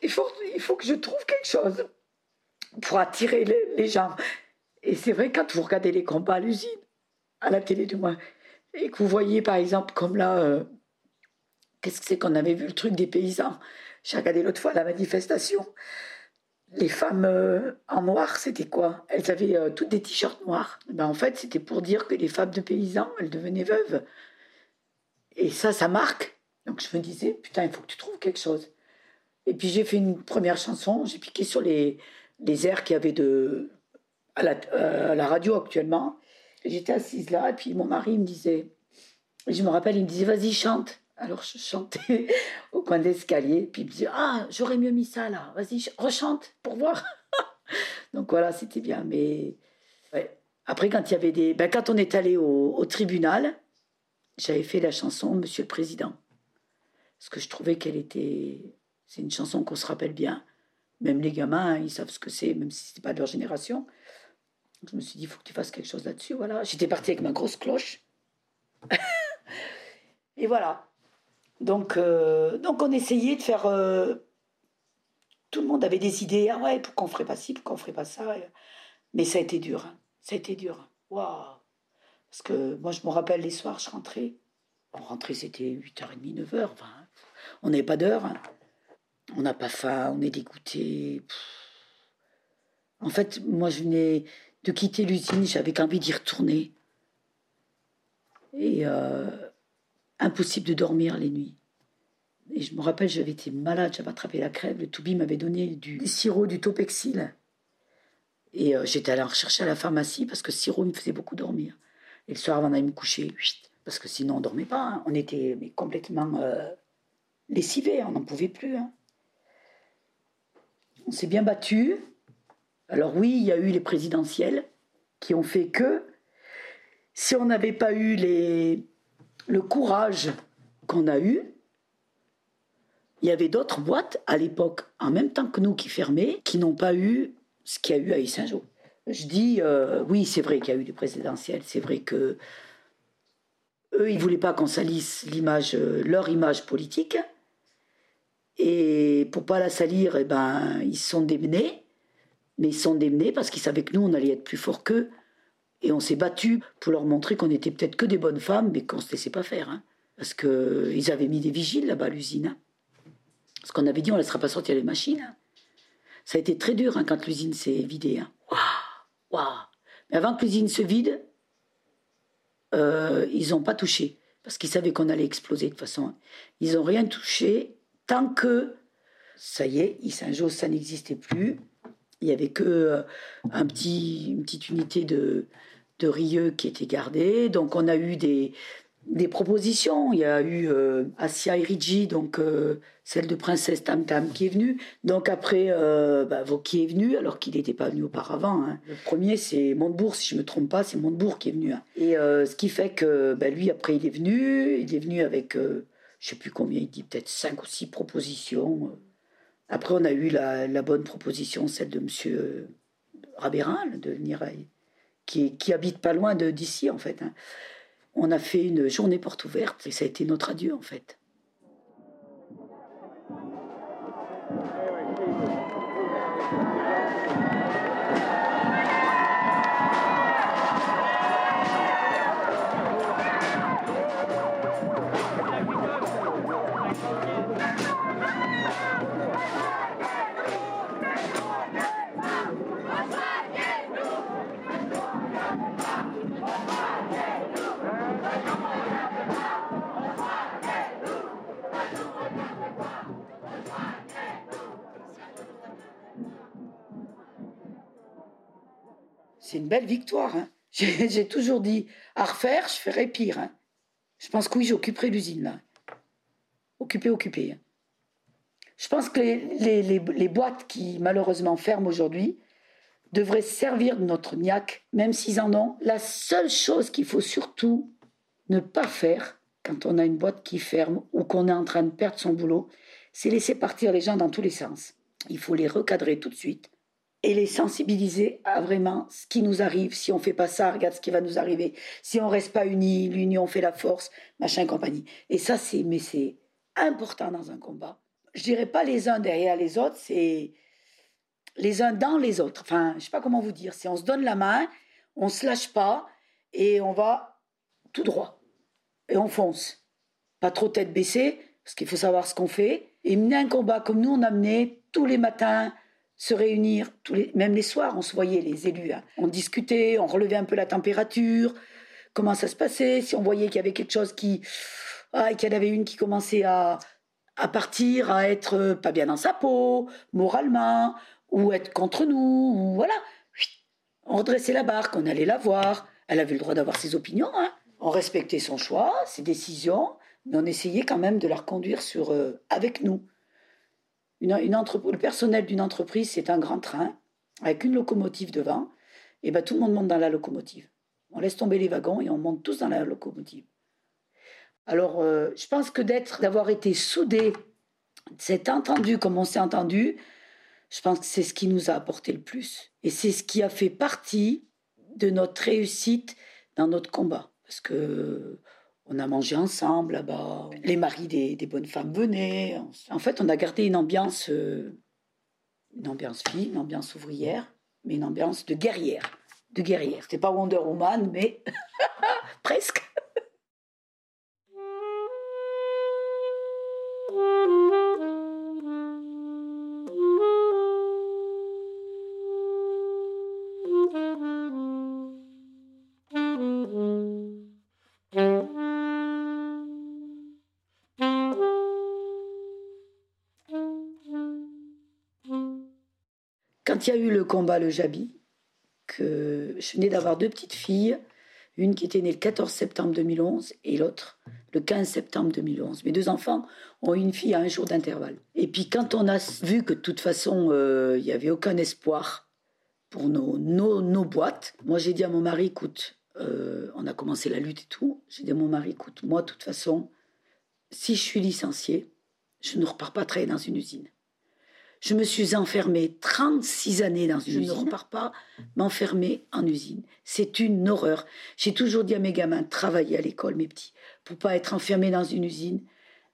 Il faut, il faut que je trouve quelque chose pour attirer les, les gens. Et c'est vrai, quand vous regardez les combats à l'usine, à la télé du moins, et que vous voyez par exemple comme là, euh, qu'est-ce que c'est qu'on avait vu le truc des paysans? J'ai regardé l'autre fois la manifestation. Les femmes euh, en noir, c'était quoi? Elles avaient euh, toutes des t-shirts noirs. Ben, en fait, c'était pour dire que les femmes de paysans, elles devenaient veuves. Et ça, ça marque. Donc je me disais, putain, il faut que tu trouves quelque chose. Et puis j'ai fait une première chanson, j'ai piqué sur les, les airs qu'il y avait de, à, la, à la radio actuellement. J'étais assise là, et puis mon mari me disait, je me rappelle, il me disait, vas-y, chante. Alors je chantais *laughs* au coin d'escalier, puis il me disait, ah, j'aurais mieux mis ça là, vas-y, rechante pour voir. *laughs* Donc voilà, c'était bien. Mais après, quand il y avait des. Ben, quand on est allé au, tribunal, j'avais fait la chanson Monsieur le Président. Parce que je trouvais qu'elle était. C'est une chanson qu'on se rappelle bien. Même les gamins, ils savent ce que c'est, même si ce n'est pas de leur génération. Je me suis dit, il faut que tu fasses quelque chose là-dessus. Voilà. J'étais partie avec ma grosse cloche. *laughs* et voilà. Donc, euh, donc on essayait de faire. Euh, tout le monde avait des idées. Ah ouais, pourquoi on ferait pas ci, pourquoi on ferait pas ça? Mais ça a été dur. Hein. Ça a été dur. Waouh. Parce que moi, je me rappelle les soirs, je rentrais. On rentrait, c'était 8h30, 9h. Enfin, on n'avait pas d'heure. Hein. On n'a pas faim, on est dégoûté. En fait, moi, je venais de quitter l'usine, j'avais qu'envie d'y retourner. Et euh, impossible de dormir les nuits. Et je me rappelle, j'avais été malade, j'avais attrapé la crève. Le Toubi m'avait donné du sirop, du Topexil. Et euh, j'étais allée en rechercher à la pharmacie parce que ce sirop me faisait beaucoup dormir. Et le soir, avant d'aller me coucher, parce que sinon on ne dormait pas. Hein. On était mais complètement euh, lessivés, on n'en pouvait plus. Hein. On s'est bien battu. Alors oui, il y a eu les présidentielles qui ont fait que si on n'avait pas eu les, le courage qu'on a eu, il y avait d'autres boîtes à l'époque, en même temps que nous, qui fermaient, qui n'ont pas eu ce qu'il y a eu à Saint-Jean. Je dis, euh, oui, c'est vrai qu'il y a eu des présidentielles, c'est vrai que eux, ils voulaient pas qu'on salisse euh, leur image politique, et pour pas la salir, eh ben, ils sont démenés mais ils sont démenés parce qu'ils savaient que nous, on allait être plus forts qu'eux. Et on s'est battu pour leur montrer qu'on était peut-être que des bonnes femmes, mais qu'on ne se laissait pas faire. Hein. Parce qu'ils avaient mis des vigiles là-bas à l'usine. hein. Parce qu'on avait dit on ne laissera pas sortir les machines. hein. Ça a été très dur hein, quand l'usine s'est vidée. hein. Waouh, waouh. Mais avant que l'usine se vide, euh, ils n'ont pas touché. Parce qu'ils savaient qu'on allait exploser de toute façon. hein. Ils n'ont rien touché tant que, ça y est, Saint-Jean, ça n'existait plus. Il n'y avait que euh, petit, une petite unité de, de Rieux qui était gardée. Donc on a eu des, des propositions. Il y a eu euh, Asia Irigi, donc euh, celle de Princesse Tam Tam qui est venue. Donc après, euh, bah, Vauquier est venu, alors qu'il n'était pas venu auparavant. hein. Le premier, c'est Montebourg, si je ne me trompe pas, c'est Montebourg qui est venu. hein. Et euh, ce qui fait que bah, lui, après, il est venu. Il est venu avec, je ne sais plus combien, il dit peut-être cinq ou six propositions. Après, on a eu la, bonne proposition, celle de Monsieur Rabérin, là, de venir, qui, habite pas loin d'ici, en fait. hein. On a fait une journée porte ouverte et ça a été notre adieu, en fait. C'est une belle victoire. hein. *laughs* J'ai toujours dit, à refaire, je ferais pire. hein. Je pense que oui, j'occuperai l'usine. Occupé, occupé. hein. Je pense que les, les- les- les boîtes qui malheureusement ferment aujourd'hui devraient servir de notre niaque, même s'ils en ont. La seule chose qu'il faut surtout ne pas faire quand on a une boîte qui ferme ou qu'on est en train de perdre son boulot, c'est laisser partir les gens dans tous les sens. Il faut les recadrer tout de suite et les sensibiliser à vraiment ce qui nous arrive. Si on fait pas ça, regarde ce qui va nous arriver. Si on reste pas unis, l'union fait la force, machin compagnie. Et ça, c'est, mais c'est important dans un combat. Je dirais pas les uns derrière les autres, c'est les uns dans les autres. Enfin, je sais pas comment vous dire. C'est on se donne la main, on se lâche pas et on va tout droit et on fonce. Pas trop tête baissée parce qu'il faut savoir ce qu'on fait et mener un combat comme nous on a mené tous les matins se réunir, tous les, même les soirs, on se voyait, les élus. hein. On discutait, on relevait un peu la température, comment ça se passait, si on voyait qu'il y avait quelque chose qui. Ah, qu'il y en avait une qui commençait à, à partir, à être euh, pas bien dans sa peau, moralement, ou être contre nous, ou voilà. On redressait la barque, on allait la voir. Elle avait le droit d'avoir ses opinions, hein. On respectait son choix, ses décisions, mais on essayait quand même de la reconduire sur, euh, avec nous. Une, une entrep- le personnel d'une entreprise, c'est un grand train avec une locomotive devant. Et ben tout le monde monte dans la locomotive. On laisse tomber les wagons et on monte tous dans la locomotive. Alors, euh, je pense que d'être, d'avoir été soudés, s'être entendu comme on s'est entendu, je pense que c'est ce qui nous a apporté le plus. Et c'est ce qui a fait partie de notre réussite dans notre combat. Parce que on a mangé ensemble là-bas. Les maris des, bonnes femmes venaient. En fait, on a gardé une ambiance, euh, une ambiance fille, une ambiance ouvrière, mais une ambiance de guerrière. De guerrière. C'était pas Wonder Woman, mais *laughs* presque. Eu le combat Le Jabi, que je venais d'avoir deux petites filles, une qui était née le 14 septembre 2011 et l'autre le 15 septembre 2011. Mes deux enfants ont eu une fille à un jour d'intervalle. Et puis quand on a vu que de toute façon, euh, il n'y avait aucun espoir pour nos, nos, nos boîtes, moi j'ai dit à mon mari, écoute, euh, on a commencé la lutte et tout, j'ai dit à mon mari, écoute, moi de toute façon, si je suis licenciée, je ne repars pas travailler dans une usine. Je me suis enfermée 36 années dans une usine. Je ne repars pas m'enfermer en usine. C'est une horreur. J'ai toujours dit à mes gamins, travaillez à l'école, mes petits, pour pas être enfermés dans une usine.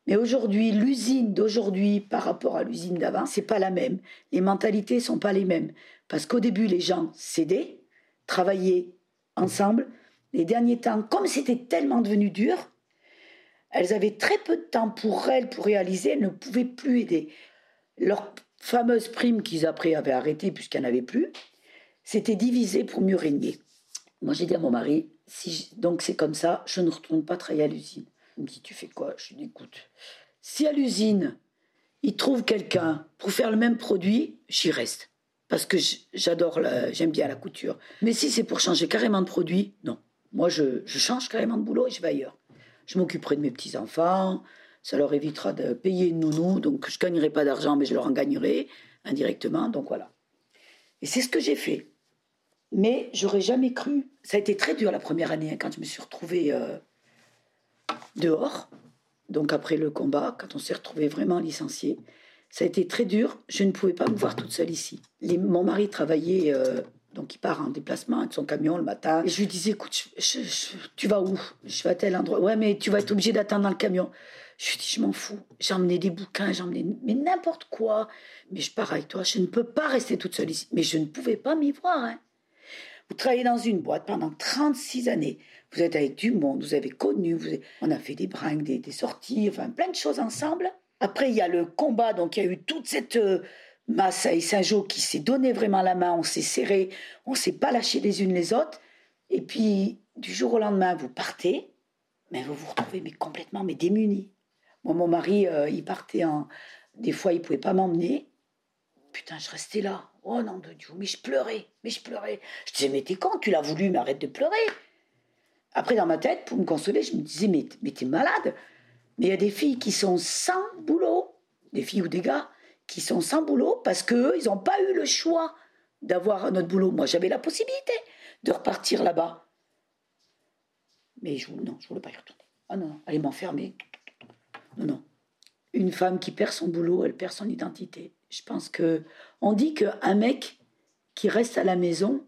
Mais aujourd'hui, l'usine d'aujourd'hui par rapport à l'usine d'avant, c'est pas la même. Les mentalités sont pas les mêmes. Parce qu'au début, les gens s'aidaient, travaillaient ensemble. Les derniers temps, comme c'était tellement devenu dur, elles avaient très peu de temps pour elles, pour réaliser, elles ne pouvaient plus aider. Leur fameuse prime qu'ils après avaient arrêtée puisqu'il n'y en avait plus, c'était divisé pour mieux régner. Moi j'ai dit à mon mari, si donc c'est comme ça, je ne retourne pas travailler à l'usine. Il me dit, tu fais quoi? Je lui dis, écoute, si à l'usine, ils trouvent quelqu'un pour faire le même produit, j'y reste. Parce que j'adore, j'aime bien la couture. Mais si c'est pour changer carrément de produit, non. Moi, je, je change carrément de boulot et je vais ailleurs. Je m'occuperai de mes petits-enfants, ça leur évitera de payer une nounou, donc je ne gagnerai pas d'argent, mais je leur en gagnerai indirectement, donc voilà. Et c'est ce que j'ai fait. Mais j'aurais jamais cru. Ça a été très dur la première année, hein, quand je me suis retrouvée euh, dehors. Donc après le combat, quand on s'est retrouvé vraiment licencié, ça a été très dur. Je ne pouvais pas me voir toute seule ici. mon mari travaillait, euh, donc il part en déplacement avec son camion le matin. Et je lui disais, écoute, tu vas où? Je vais à tel endroit. Ouais, mais tu vas être obligé d'attendre dans le camion. Je lui dis, je m'en fous. J'ai emmené des bouquins, j'ai emmené mais n'importe quoi. Mais je pars avec toi. Je ne peux pas rester toute seule ici. Mais je ne pouvais pas m'y voir. Hein. Vous travaillez dans une boîte pendant 36 années. Vous êtes avec du monde, vous avez connu, on a fait des brinques, des, sorties, enfin plein de choses ensemble. Après, il y a le combat, donc il y a eu toute cette euh, masse à Saint-Jean qui s'est donné vraiment la main, on s'est serré, on s'est pas lâché les unes les autres. Et puis, du jour au lendemain, vous partez, mais vous vous retrouvez mais complètement mais démunis. Moi, mon mari, euh, il partait en... Des fois, il pouvait pas m'emmener. Putain, je restais là. Oh non de Dieu, mais je pleurais, mais je pleurais. Je disais, mais t'es con, tu l'as voulu, mais arrête de pleurer. Après, dans ma tête, pour me consoler, je me disais, mais, mais t'es malade. Mais il y a des filles qui sont sans boulot, des filles ou des gars, qui sont sans boulot parce qu'eux, ils n'ont pas eu le choix d'avoir un autre boulot. Moi, j'avais la possibilité de repartir là-bas. Mais je, non, je voulais pas y retourner. Ah non, aller m'enfermer. Non, non. Une femme qui perd son boulot, elle perd son identité. Je pense que on dit qu'un mec qui reste à la maison,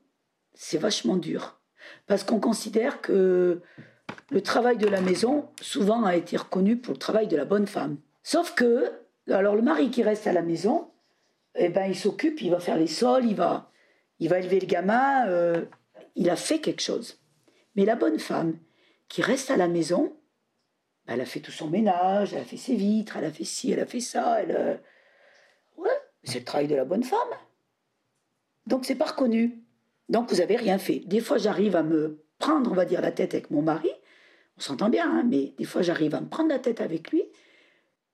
c'est vachement dur. Parce qu'on considère que le travail de la maison, souvent, a été reconnu pour le travail de la bonne femme. Sauf que, alors le mari qui reste à la maison, eh ben, il s'occupe, il va faire les sols, il va, il va élever le gamin, euh, il a fait quelque chose. Mais la bonne femme qui reste à la maison, elle a fait tout son ménage, elle a fait ses vitres, elle a fait ci, elle a fait ça, elle. Euh, ouais, c'est le travail de la bonne femme. Donc c'est pas reconnu. Donc vous avez rien fait. Des fois j'arrive à me prendre, on va dire, la tête avec mon mari. On s'entend bien, hein, mais des fois j'arrive à me prendre la tête avec lui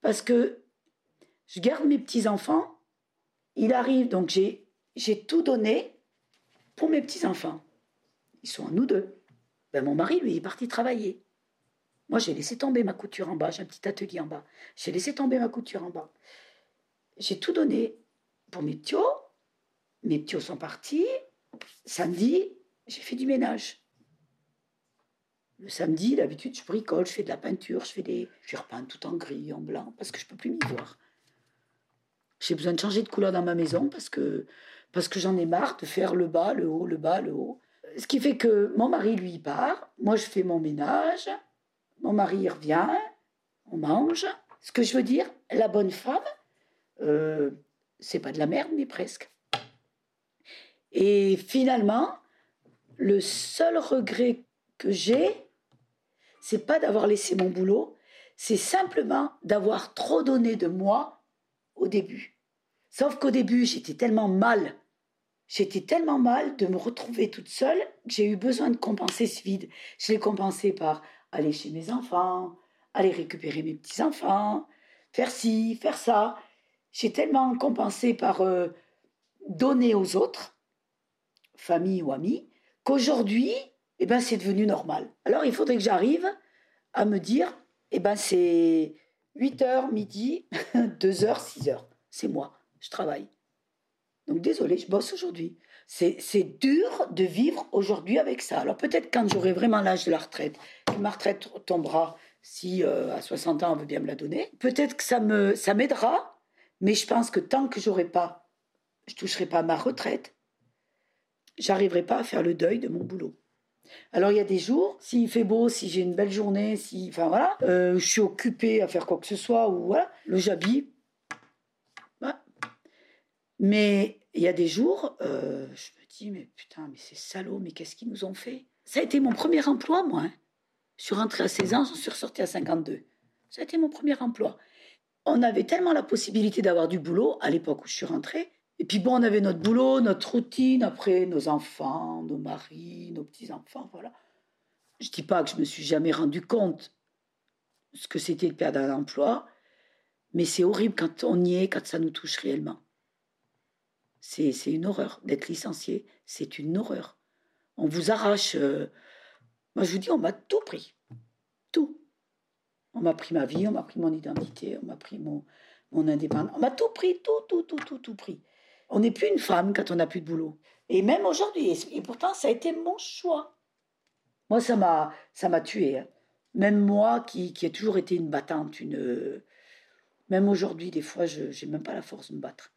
parce que je garde mes petits enfants. Il arrive, donc j'ai j'ai tout donné pour mes petits enfants. Ils sont à nous deux. Ben, mon mari, lui, est parti travailler. Moi, j'ai laissé tomber ma couture en bas. J'ai un petit atelier en bas. J'ai laissé tomber ma couture en bas. J'ai tout donné pour mes tios. Mes tios sont partis. Samedi, j'ai fait du ménage. Le samedi, d'habitude, je bricole, je fais de la peinture, je fais des. Je repeins tout en gris, en blanc, parce que je peux plus m'y voir. J'ai besoin de changer de couleur dans ma maison parce que, parce que j'en ai marre de faire le bas, le haut, le bas, le haut. Ce qui fait que mon mari, lui, part. Moi, je fais mon ménage. Mon mari revient, on mange. Ce que je veux dire, la bonne femme, euh, c'est pas de la merde, mais presque. Et finalement, le seul regret que j'ai, c'est pas d'avoir laissé mon boulot, c'est simplement d'avoir trop donné de moi au début. Sauf qu'au début, j'étais tellement mal, j'étais tellement mal de me retrouver toute seule que j'ai eu besoin de compenser ce vide. Je l'ai compensé par aller chez mes enfants, aller récupérer mes petits-enfants, faire ci, faire ça. J'ai tellement compensé par euh, donner aux autres, famille ou amis, qu'aujourd'hui, eh ben, c'est devenu normal. Alors il faudrait que j'arrive à me dire, eh ben, c'est 8h, midi, *laughs* 2h, 6h. C'est moi, je travaille. Donc désolé, je bosse aujourd'hui. C'est dur de vivre aujourd'hui avec ça. Alors peut-être quand j'aurai vraiment l'âge de la retraite, que ma retraite tombera, si euh, à 60 ans on veut bien me la donner, peut-être que ça me ça m'aidera, mais je pense que tant que j'aurai pas, je toucherai pas à ma retraite, j'arriverai pas à faire le deuil de mon boulot. Alors il y a des jours, s'il fait beau, si j'ai une belle journée, si, enfin voilà, euh, je suis occupée à faire quoi que ce soit ou voilà, le j'habille. Mais il y a des jours, euh, je me dis, mais putain, mais c'est salaud, mais qu'est-ce qu'ils nous ont fait? Ça a été mon premier emploi, moi. Hein. Je suis rentrée à 16 ans, je suis ressortie à 52. Ça a été mon premier emploi. On avait tellement la possibilité d'avoir du boulot à l'époque où je suis rentrée. Et puis bon, on avait notre boulot, notre routine, après nos enfants, nos maris, nos petits-enfants, voilà. Je dis pas que je me suis jamais rendu compte ce que c'était le perdre un emploi, mais c'est horrible quand on y est, quand ça nous touche réellement. C'est une horreur d'être licencié, c'est une horreur. On vous arrache. Euh, moi, je vous dis, on m'a tout pris. Tout. On m'a pris ma vie, on m'a pris mon identité, on m'a pris mon, mon indépendance. On m'a tout pris, tout, tout, tout, tout, tout pris. On n'est plus une femme quand on n'a plus de boulot. Et même aujourd'hui. Et pourtant, ça a été mon choix. Moi, ça m'a, ça m'a tué. Hein. Même moi, qui, qui ai toujours été une battante, une, même aujourd'hui, des fois, je n'ai même pas la force de me battre.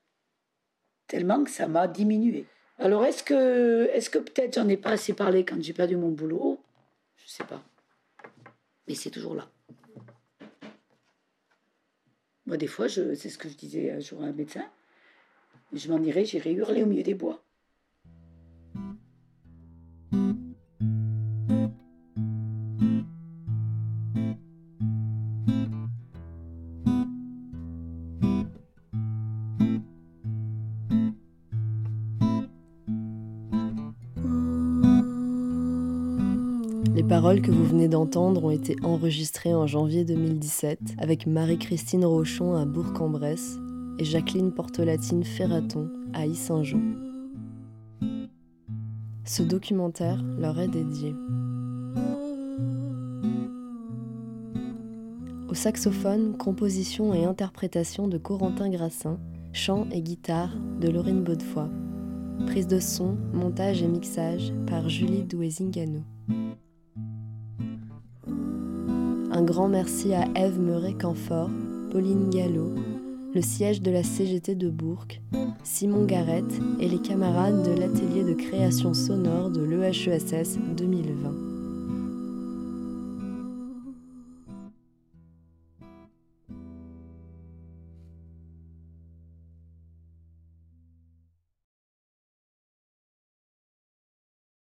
Tellement que ça m'a diminué. Alors, est-ce que, est que peut-être j'en ai pas assez parlé quand j'ai perdu mon boulot? Je sais pas. Mais c'est toujours là. Moi, des fois, c'est ce que je disais un jour à un médecin. Je m'en irais, j'irai hurler au milieu des bois. Paroles que vous venez d'entendre ont été enregistrées en janvier 2017 avec Marie-Christine Rochon à Bourg-en-Bresse et Jacqueline Portolatine Ferraton à Issingeau. Ce documentaire leur est dédié. Au saxophone, composition et interprétation de Corentin Grassin, chant et guitare de Laurine Baudefoy. Prise de son, montage et mixage par Julie Douezingano. Un grand merci à Eve Meuret-Canfort, Pauline Gallo, le siège de la CGT de Bourg, Simon Garrett et les camarades de l'atelier de création sonore de l'EHESS 2000.